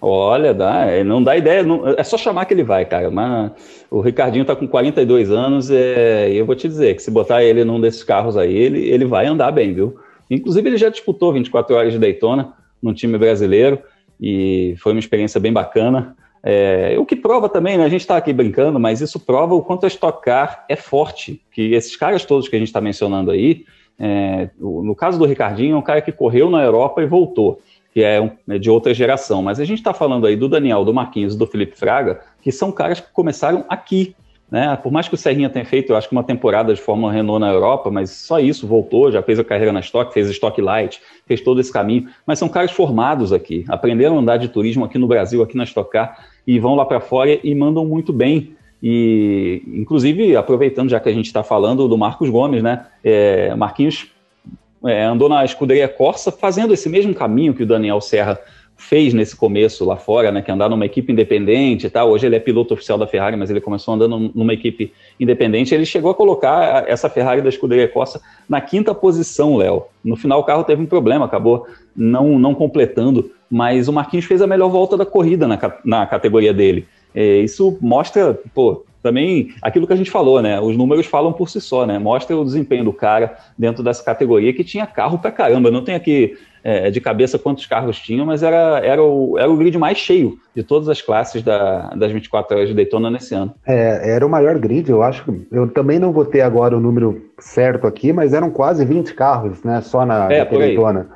Olha, dá, é, não dá ideia, não, é só chamar que ele vai, cara. Mas o Ricardinho tá com 42 anos é, e eu vou te dizer que se botar ele num desses carros aí, ele, ele vai andar bem, viu? Inclusive, ele já disputou 24 horas de Daytona no time brasileiro e foi uma experiência bem bacana. É, o que prova também, né? A gente está aqui brincando, mas isso prova o quanto a Stock Car é forte. Que esses caras todos que a gente está mencionando aí, é, no caso do Ricardinho, é um cara que correu na Europa e voltou, que é, um, é de outra geração. Mas a gente está falando aí do Daniel, do Marquinhos do Felipe Fraga, que são caras que começaram aqui. Né? Por mais que o Serrinha tenha feito, eu acho que uma temporada de Fórmula Renault na Europa, mas só isso, voltou, já fez a carreira na Stock, fez Stock Light, fez todo esse caminho. Mas são caras formados aqui, aprenderam a andar de turismo aqui no Brasil, aqui na Stock Car, e vão lá para fora e mandam muito bem. E, inclusive, aproveitando, já que a gente está falando do Marcos Gomes, né? É, Marquinhos é, andou na escuderia Corsa fazendo esse mesmo caminho que o Daniel Serra fez nesse começo lá fora, né, que andar numa equipe independente e tal. Hoje ele é piloto oficial da Ferrari, mas ele começou andando numa equipe independente. Ele chegou a colocar essa Ferrari da escuderia Corsa na quinta posição, Léo. No final o carro teve um problema, acabou não, não completando, mas o Marquinhos fez a melhor volta da corrida na, na categoria dele. É, isso mostra, pô, também aquilo que a gente falou, né? Os números falam por si só, né? Mostra o desempenho do cara dentro dessa categoria que tinha carro pra caramba. Não tem aqui é, de cabeça quantos carros tinham, mas era, era, o, era o grid mais cheio de todas as classes da, das 24 horas de Daytona nesse ano. É, era o maior grid, eu acho. Eu também não vou ter agora o número certo aqui, mas eram quase 20 carros, né? Só na, é, na Daytona.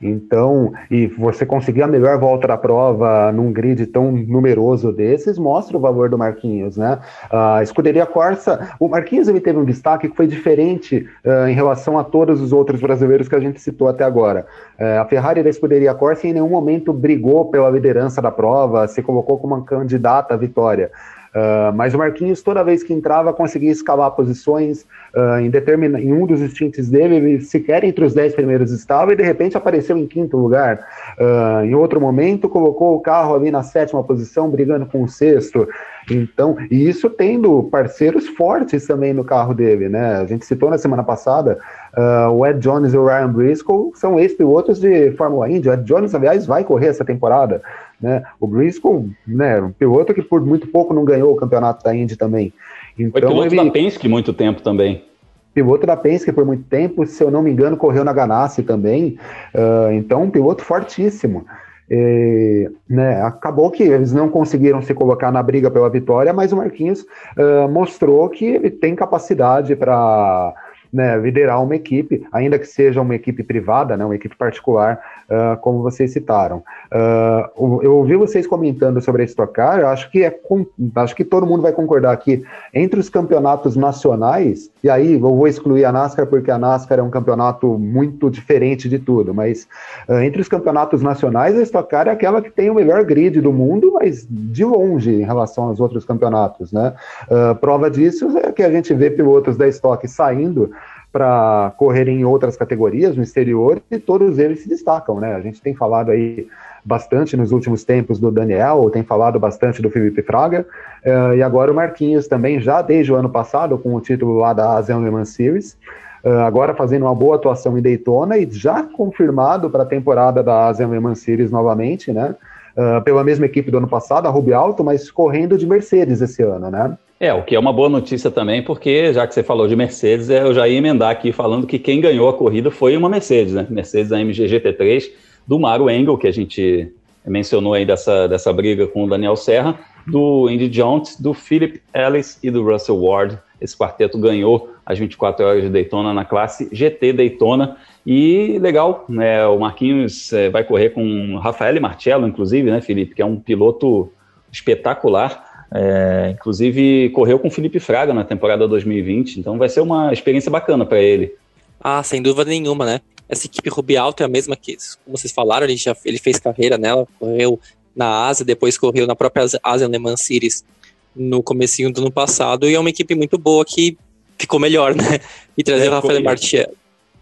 Então, e você conseguir a melhor volta da prova num grid tão numeroso desses, mostra o valor do Marquinhos, né? A escuderia Corsa, o Marquinhos ele teve um destaque que foi diferente uh, em relação a todos os outros brasileiros que a gente citou até agora. Uh, a Ferrari da escuderia Corsa em nenhum momento brigou pela liderança da prova, se colocou como uma candidata à vitória. Uh, mas o Marquinhos, toda vez que entrava, conseguia escalar posições. Uh, em, determina, em um dos stints dele, ele sequer entre os 10 primeiros estava e de repente apareceu em quinto lugar. Uh, em outro momento, colocou o carro ali na sétima posição, brigando com o sexto. Então, e isso tendo parceiros fortes também no carro dele, né? A gente citou na semana passada uh, o Ed Jones e o Ryan Briscoe, são ex-pilotos de Fórmula Indy. O Ed Jones, aliás, vai correr essa temporada. Né? O Briscoe, né, um piloto que por muito pouco não ganhou o campeonato da Indy também. Então, Foi piloto ele... da Penske muito tempo também. Piloto da Penske por muito tempo, se eu não me engano, correu na Ganassi também. Uh, então, um piloto fortíssimo. E, né, acabou que eles não conseguiram se colocar na briga pela vitória, mas o Marquinhos uh, mostrou que ele tem capacidade para né, liderar uma equipe, ainda que seja uma equipe privada, né, uma equipe particular, uh, como vocês citaram. Uh, eu ouvi vocês comentando sobre a Stock Car, acho que, é, acho que todo mundo vai concordar aqui, entre os campeonatos nacionais, e aí eu vou excluir a NASCAR porque a NASCAR é um campeonato muito diferente de tudo, mas uh, entre os campeonatos nacionais, a Stock Car é aquela que tem o melhor grid do mundo, mas de longe em relação aos outros campeonatos, né? prova disso é que a gente vê pilotos da Stock saindo para correr em outras categorias no exterior e todos eles se destacam, né? A gente tem falado aí bastante nos últimos tempos do Daniel, tem falado bastante do Felipe Fraga, uh, e agora o Marquinhos também, já desde o ano passado, com o título lá da Asian Le Mans Series, uh, agora fazendo uma boa atuação em Daytona e já confirmado para a temporada da Asian Le Mans Series novamente, né? Uh, pela mesma equipe do ano passado, a Ruby Alto, mas correndo de Mercedes esse ano, né? É, o que é uma boa notícia também, porque já que você falou de Mercedes, é, eu já ia emendar aqui falando que quem ganhou a corrida foi uma Mercedes, né? Mercedes AMG GT3 do Mario Engel, que a gente mencionou aí dessa, dessa briga com o Daniel Serra, do Andy Jones, do Philip Ellis e do Russell Ward. Esse quarteto ganhou as 24 horas de Daytona na classe GT Daytona. E legal, né? O Marquinhos é, vai correr com Rafael Marcello, inclusive, né, Felipe, que é um piloto espetacular. É, inclusive, correu com o Felipe Fraga na temporada 2020, então vai ser uma experiência bacana para ele. Ah, sem dúvida nenhuma, né? Essa equipe Ruby Alto é a mesma que, como vocês falaram, ele já ele fez carreira nela, correu na Ásia, depois correu na própria Asian Le Mans Series no comecinho do ano passado, e é uma equipe muito boa que ficou melhor, né? E trazer é, o Rafael Martiel.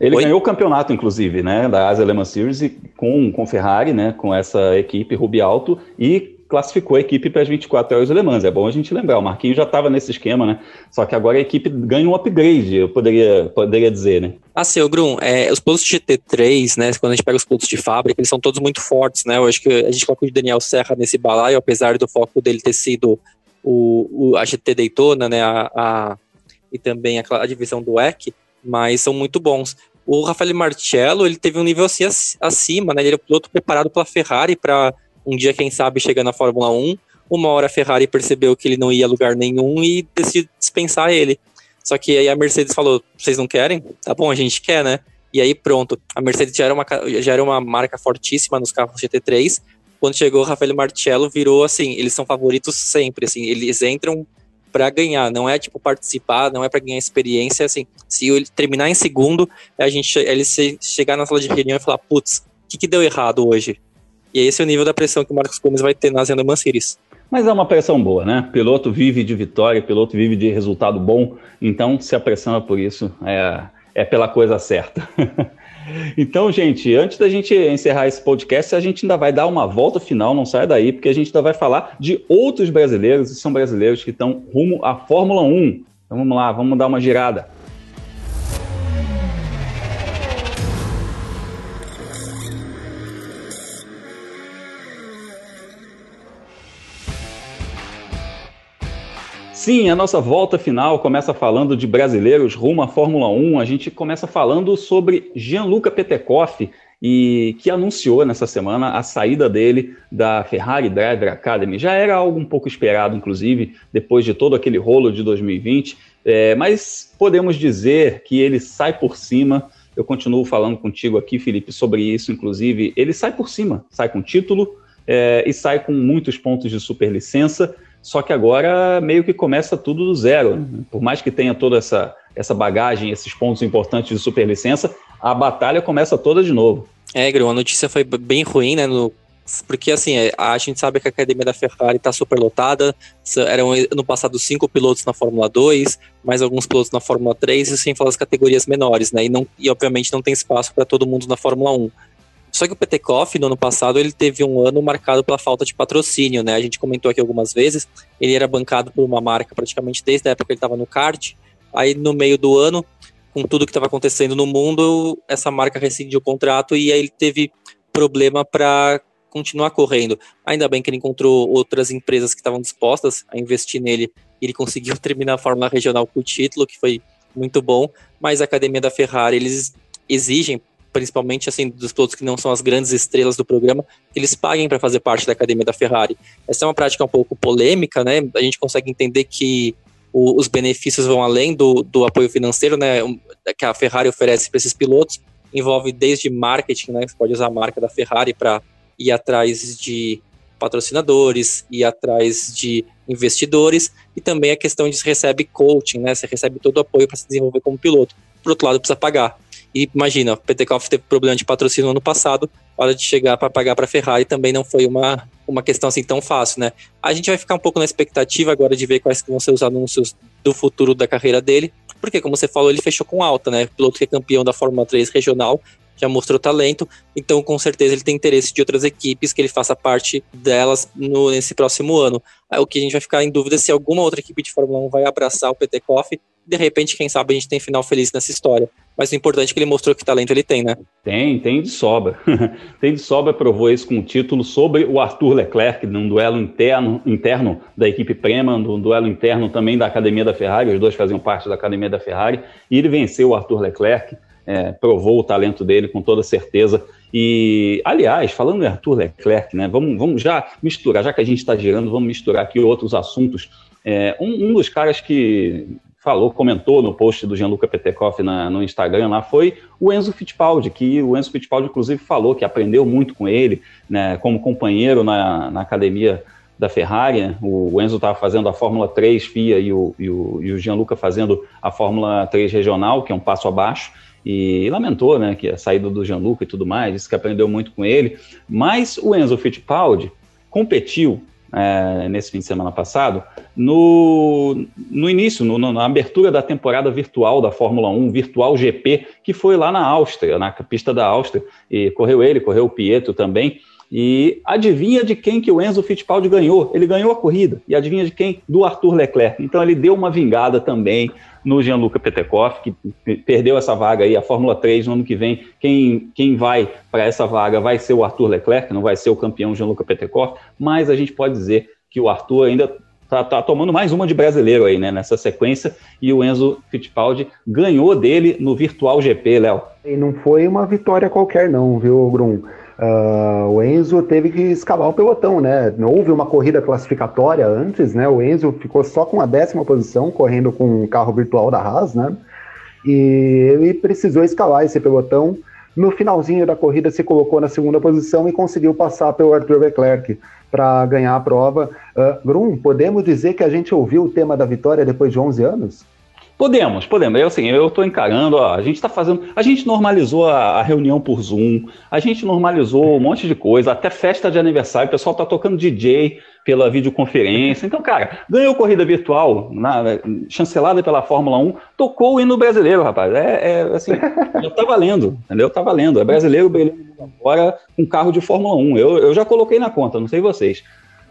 Ele Oi? ganhou o campeonato, inclusive, né, da Asia Le Mans Series com, com Ferrari, né, com essa equipe Ruby Alto, e classificou a equipe para as 24 horas de Le Mans. É bom a gente lembrar, o Marquinhos já estava nesse esquema, né? Só que agora a equipe ganha um upgrade, eu poderia, poderia dizer, né? Ah, seu Grum, é, os pilotos de GT3, né? Quando a gente pega os pilotos de fábrica, eles são todos muito fortes, né? Eu acho que a gente colocou o Daniel Serra nesse balaio, apesar do foco dele ter sido o, o a GT Daytona, né? A, a, e também a, a divisão do EC, mas são muito bons. O Rafael Marcello, ele teve um nível assim acima, né? Ele era o piloto preparado pela Ferrari para um dia, quem sabe, chegar na Fórmula 1. Uma hora a Ferrari percebeu que ele não ia a lugar nenhum e decidiu dispensar ele. Só que aí a Mercedes falou: vocês não querem? Tá bom, a gente quer, né? E aí pronto. A Mercedes já era uma, já era uma marca fortíssima nos carros GT3. Quando chegou o Rafael Marcello, virou assim: eles são favoritos sempre. Assim, eles entram para ganhar, não é tipo participar, não é para ganhar experiência, assim, se ele terminar em segundo, a gente ele chegar na sala de reunião e falar, putz, o que, que deu errado hoje? E esse é o nível da pressão que o Marcos Gomes vai ter na Zenda Manciris. Mas é uma pressão boa, né? Piloto vive de vitória, piloto vive de resultado bom, então se a pressão é por isso, é, é pela coisa certa. então, gente, antes da gente encerrar esse podcast, a gente ainda vai dar uma volta final, não sai daí, porque a gente ainda vai falar de outros brasileiros, e são brasileiros que estão rumo à Fórmula 1. Então vamos lá, vamos dar uma girada. Sim, a nossa volta final começa falando de brasileiros rumo à Fórmula 1. A gente começa falando sobre Gianluca Petekoff, e que anunciou nessa semana a saída dele da Ferrari Driver Academy. Já era algo um pouco esperado, inclusive, depois de todo aquele rolo de 2020, é, mas podemos dizer que ele sai por cima. Eu continuo falando contigo aqui, Felipe, sobre isso, inclusive. Ele sai por cima, sai com título é, e sai com muitos pontos de superlicença. Só que agora meio que começa tudo do zero. Né? Por mais que tenha toda essa, essa bagagem, esses pontos importantes de superlicença, a batalha começa toda de novo. É, Gru, a notícia foi bem ruim, né? No, porque assim, é, a gente sabe que a academia da Ferrari está super lotada. Eram no passado cinco pilotos na Fórmula 2, mais alguns pilotos na Fórmula 3, e sem falar as categorias menores, né? E, não, e obviamente não tem espaço para todo mundo na Fórmula 1. Só que o Petekoff, no ano passado, ele teve um ano marcado pela falta de patrocínio, né? A gente comentou aqui algumas vezes, ele era bancado por uma marca praticamente desde a época que ele estava no kart. Aí, no meio do ano, com tudo que estava acontecendo no mundo, essa marca rescindiu o contrato e aí ele teve problema para continuar correndo. Ainda bem que ele encontrou outras empresas que estavam dispostas a investir nele e ele conseguiu terminar a Fórmula Regional com o título, que foi muito bom. Mas a academia da Ferrari, eles exigem principalmente assim dos pilotos que não são as grandes estrelas do programa, que eles paguem para fazer parte da academia da Ferrari. Essa é uma prática um pouco polêmica, né? A gente consegue entender que o, os benefícios vão além do, do apoio financeiro, né? Que a Ferrari oferece para esses pilotos, envolve desde marketing, né? Você pode usar a marca da Ferrari para ir atrás de patrocinadores, ir atrás de investidores e também a questão de se recebe coaching, né? Você recebe todo o apoio para se desenvolver como piloto. Por outro lado, precisa pagar. E imagina, o Petekoff teve problema de patrocínio no ano passado, hora de chegar para pagar para a Ferrari também não foi uma, uma questão assim tão fácil, né? A gente vai ficar um pouco na expectativa agora de ver quais vão ser os anúncios do futuro da carreira dele, porque como você falou, ele fechou com alta, né? Piloto que é campeão da Fórmula 3 regional, já mostrou talento, então com certeza ele tem interesse de outras equipes que ele faça parte delas no, nesse próximo ano. O que a gente vai ficar em dúvida é se alguma outra equipe de Fórmula 1 vai abraçar o Petekoff de repente, quem sabe, a gente tem final feliz nessa história. Mas o importante é que ele mostrou que talento ele tem, né? Tem, tem de sobra. tem de sobra, provou isso com o título sobre o Arthur Leclerc, num duelo interno, interno da equipe Prema, num duelo interno também da Academia da Ferrari, os dois faziam parte da Academia da Ferrari, e ele venceu o Arthur Leclerc, é, provou o talento dele com toda certeza. E, aliás, falando em Arthur Leclerc, né, vamos, vamos já misturar, já que a gente está girando, vamos misturar aqui outros assuntos. É, um, um, dos caras que falou, comentou no post do Gianluca Petekoff na, no Instagram lá, foi o Enzo Fittipaldi, que o Enzo Fittipaldi, inclusive, falou que aprendeu muito com ele, né, como companheiro na, na academia da Ferrari. Né? O Enzo estava fazendo a Fórmula 3 FIA e o, e, o, e o Gianluca fazendo a Fórmula 3 regional, que é um passo abaixo. E lamentou né, que a saída do Gianluca e tudo mais, disse que aprendeu muito com ele. Mas o Enzo Fittipaldi competiu é, nesse fim de semana passado, no, no início, no, na abertura da temporada virtual da Fórmula 1, Virtual GP, que foi lá na Áustria, na pista da Áustria, e correu ele, correu o Pietro também, e adivinha de quem que o Enzo Fittipaldi ganhou? Ele ganhou a corrida. E adivinha de quem? Do Arthur Leclerc. Então ele deu uma vingada também no Gianluca Petekoff, que perdeu essa vaga aí, a Fórmula 3 no ano que vem. Quem, quem vai para essa vaga vai ser o Arthur Leclerc, não vai ser o campeão Gianluca Petekoff, mas a gente pode dizer que o Arthur ainda tá, tá, tomando mais uma de brasileiro aí, né, nessa sequência, e o Enzo Fittipaldi ganhou dele no Virtual GP, Léo. E não foi uma vitória qualquer não, viu, Grum? Uh, o Enzo teve que escalar o pelotão, né? Não houve uma corrida classificatória antes, né? O Enzo ficou só com a décima posição, correndo com o carro virtual da Haas, né? E ele precisou escalar esse pelotão. No finalzinho da corrida, se colocou na segunda posição e conseguiu passar pelo Arthur Leclerc para ganhar a prova. Uh, Brum, podemos dizer que a gente ouviu o tema da vitória depois de 11 anos? Podemos, podemos. Eu, assim, eu estou encarando, ó, a gente está fazendo. A gente normalizou a, a, reunião por Zoom, a gente normalizou um monte de coisa, até festa de aniversário, o pessoal está tocando DJ pela videoconferência. Então, cara, ganhou corrida virtual, na, chancelada pela Fórmula 1, tocou o hino brasileiro, rapaz. É, é assim, já tá valendo, entendeu? Tá valendo. É brasileiro brilhando agora com carro de Fórmula 1. Eu, eu já coloquei na conta, não sei vocês.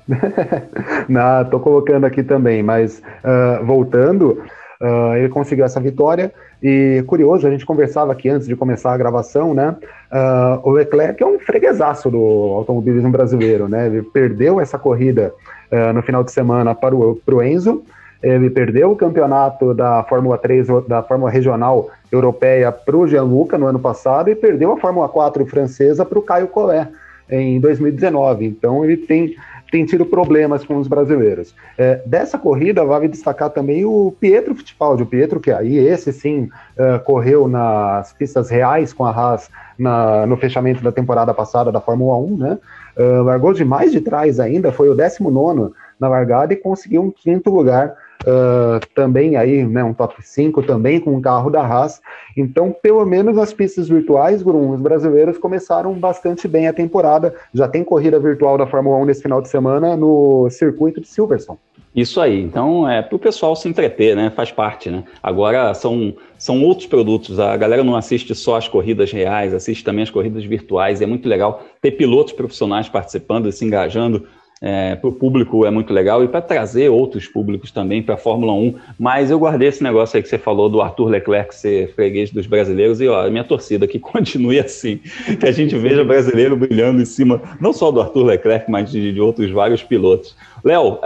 não, tô colocando aqui também, mas uh, voltando. Uh, ele conseguiu essa vitória e curioso, a gente conversava aqui antes de começar a gravação, né? Uh, o Leclerc é um freguesaço do automobilismo brasileiro, né? Ele perdeu essa corrida uh, no final de semana para o, para o Enzo Ele perdeu o campeonato da Fórmula 3, da Fórmula Regional Europeia para o Gianluca no ano passado e perdeu a Fórmula 4 francesa para o Caio Collet em 2019. Então ele tem, tem tido problemas com os brasileiros. É, dessa corrida, vale destacar também o Pietro Fittipaldi. O Pietro, que aí esse sim uh, correu nas pistas reais com a Haas na, no fechamento da temporada passada da Fórmula 1, né? Uh, largou de mais de trás ainda, foi o 19 na largada e conseguiu um quinto lugar Uh, também aí, né, um top 5 também com o carro da Haas. Então, pelo menos nas pistas virtuais, Grum, os brasileiros começaram bastante bem a temporada. Já tem corrida virtual da Fórmula 1 nesse final de semana no circuito de Silverstone. Isso aí, então é para o pessoal se entreter, né? Faz parte, né? Agora são, são outros produtos. A galera não assiste só as corridas reais, assiste também as corridas virtuais. É muito legal ter pilotos profissionais participando e se engajando é, para o público é muito legal e para trazer outros públicos também para a Fórmula 1. Mas eu guardei esse negócio aí que você falou do Arthur Leclerc ser freguês dos brasileiros e ó, minha torcida que continue assim, que a gente veja brasileiro brilhando em cima, não só do Arthur Leclerc, mas de, de outros vários pilotos. Léo, uh,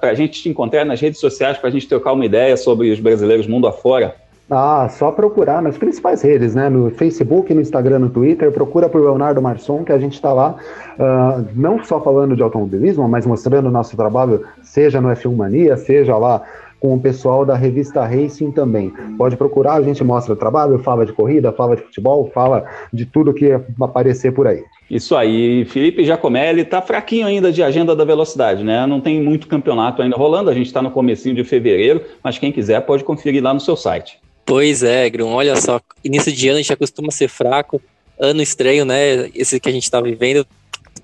para a gente te encontrar nas redes sociais, para a gente trocar uma ideia sobre os brasileiros mundo afora, ah, só procurar nas principais redes, né? No Facebook, no Instagram, no Twitter, procura por Leonardo Marçom, que a gente está lá, uh, não só falando de automobilismo, mas mostrando o nosso trabalho, seja no F1 Mania, seja lá com o pessoal da revista Racing também. Pode procurar, a gente mostra o trabalho, fala de corrida, fala de futebol, fala de tudo que aparecer por aí. Isso aí, Felipe Giacomelli está fraquinho ainda de agenda da velocidade, né? Não tem muito campeonato ainda rolando, a gente está no comecinho de fevereiro, mas quem quiser pode conferir lá no seu site. Pois é, Grum, olha só, início de ano a gente já costuma ser fraco, ano estranho, né? Esse que a gente está vivendo,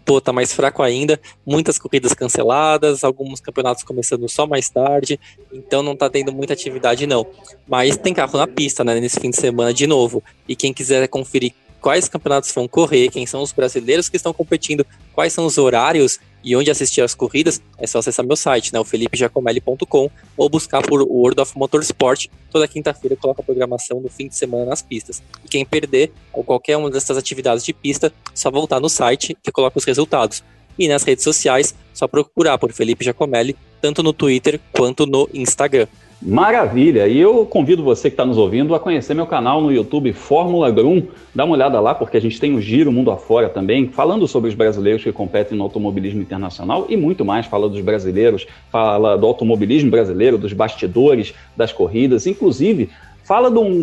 pô, tá mais fraco ainda, muitas corridas canceladas, alguns campeonatos começando só mais tarde, então não tá tendo muita atividade não. Mas tem carro na pista, né, nesse fim de semana de novo. E quem quiser conferir quais campeonatos vão correr, quem são os brasileiros que estão competindo, quais são os horários e onde assistir as corridas, é só acessar meu site, né, o felipejacomelli.com ou buscar por World of Motorsport. Toda quinta-feira eu coloco a programação no fim de semana nas pistas. E quem perder ou qualquer uma dessas atividades de pista, só voltar no site que coloca os resultados. E nas redes sociais, só procurar por Felipe Jacomelli, tanto no Twitter quanto no Instagram. Maravilha! E eu convido você que está nos ouvindo a conhecer meu canal no YouTube Fórmula Grum. Dá uma olhada lá, porque a gente tem o Giro Mundo Afora também, falando sobre os brasileiros que competem no automobilismo internacional e muito mais. Fala dos brasileiros, fala do automobilismo brasileiro, dos bastidores das corridas, inclusive Fala de um.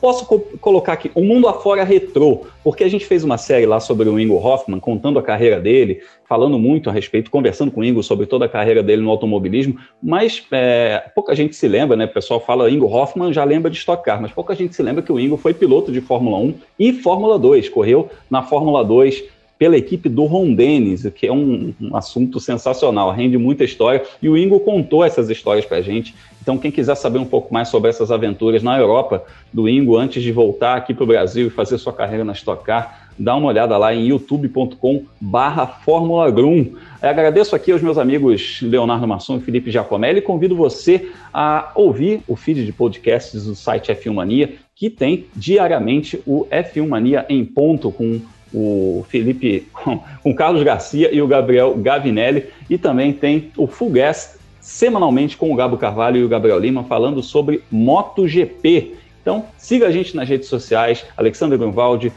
Posso colocar aqui, um mundo afora retrô, porque a gente fez uma série lá sobre o Ingo Hoffman, contando a carreira dele, falando muito a respeito, conversando com o Ingo sobre toda a carreira dele no automobilismo, mas é, pouca gente se lembra, né? O pessoal fala Ingo Hoffman, já lembra de Stock Car, mas pouca gente se lembra que o Ingo foi piloto de Fórmula 1 e Fórmula 2, correu na Fórmula 2 pela equipe do Ron Dennis, que é um, um, assunto sensacional, rende muita história, e o Ingo contou essas histórias para a gente. Então, quem quiser saber um pouco mais sobre essas aventuras na Europa do Ingo, antes de voltar aqui para o Brasil e fazer sua carreira na Stock Car, dá uma olhada lá em youtube.com barra Fórmula Grum. Agradeço aqui aos meus amigos Leonardo Masson e Felipe Giacomelli e convido você a ouvir o feed de podcasts do site F1 Mania, que tem diariamente o F1 Mania em ponto com o Felipe, com, Carlos Garcia e o Gabriel Gavinelli, e também tem o Full Guest, semanalmente com o Gabo Carvalho e o Gabriel Lima, falando sobre MotoGP. Então, siga a gente nas redes sociais, Alexandre Grunwald, uh,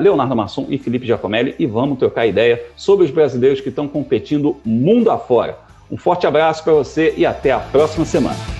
Leonardo Masson e Felipe Giacomelli, e vamos trocar ideia sobre os brasileiros que estão competindo mundo afora. Um forte abraço para você e até a próxima semana.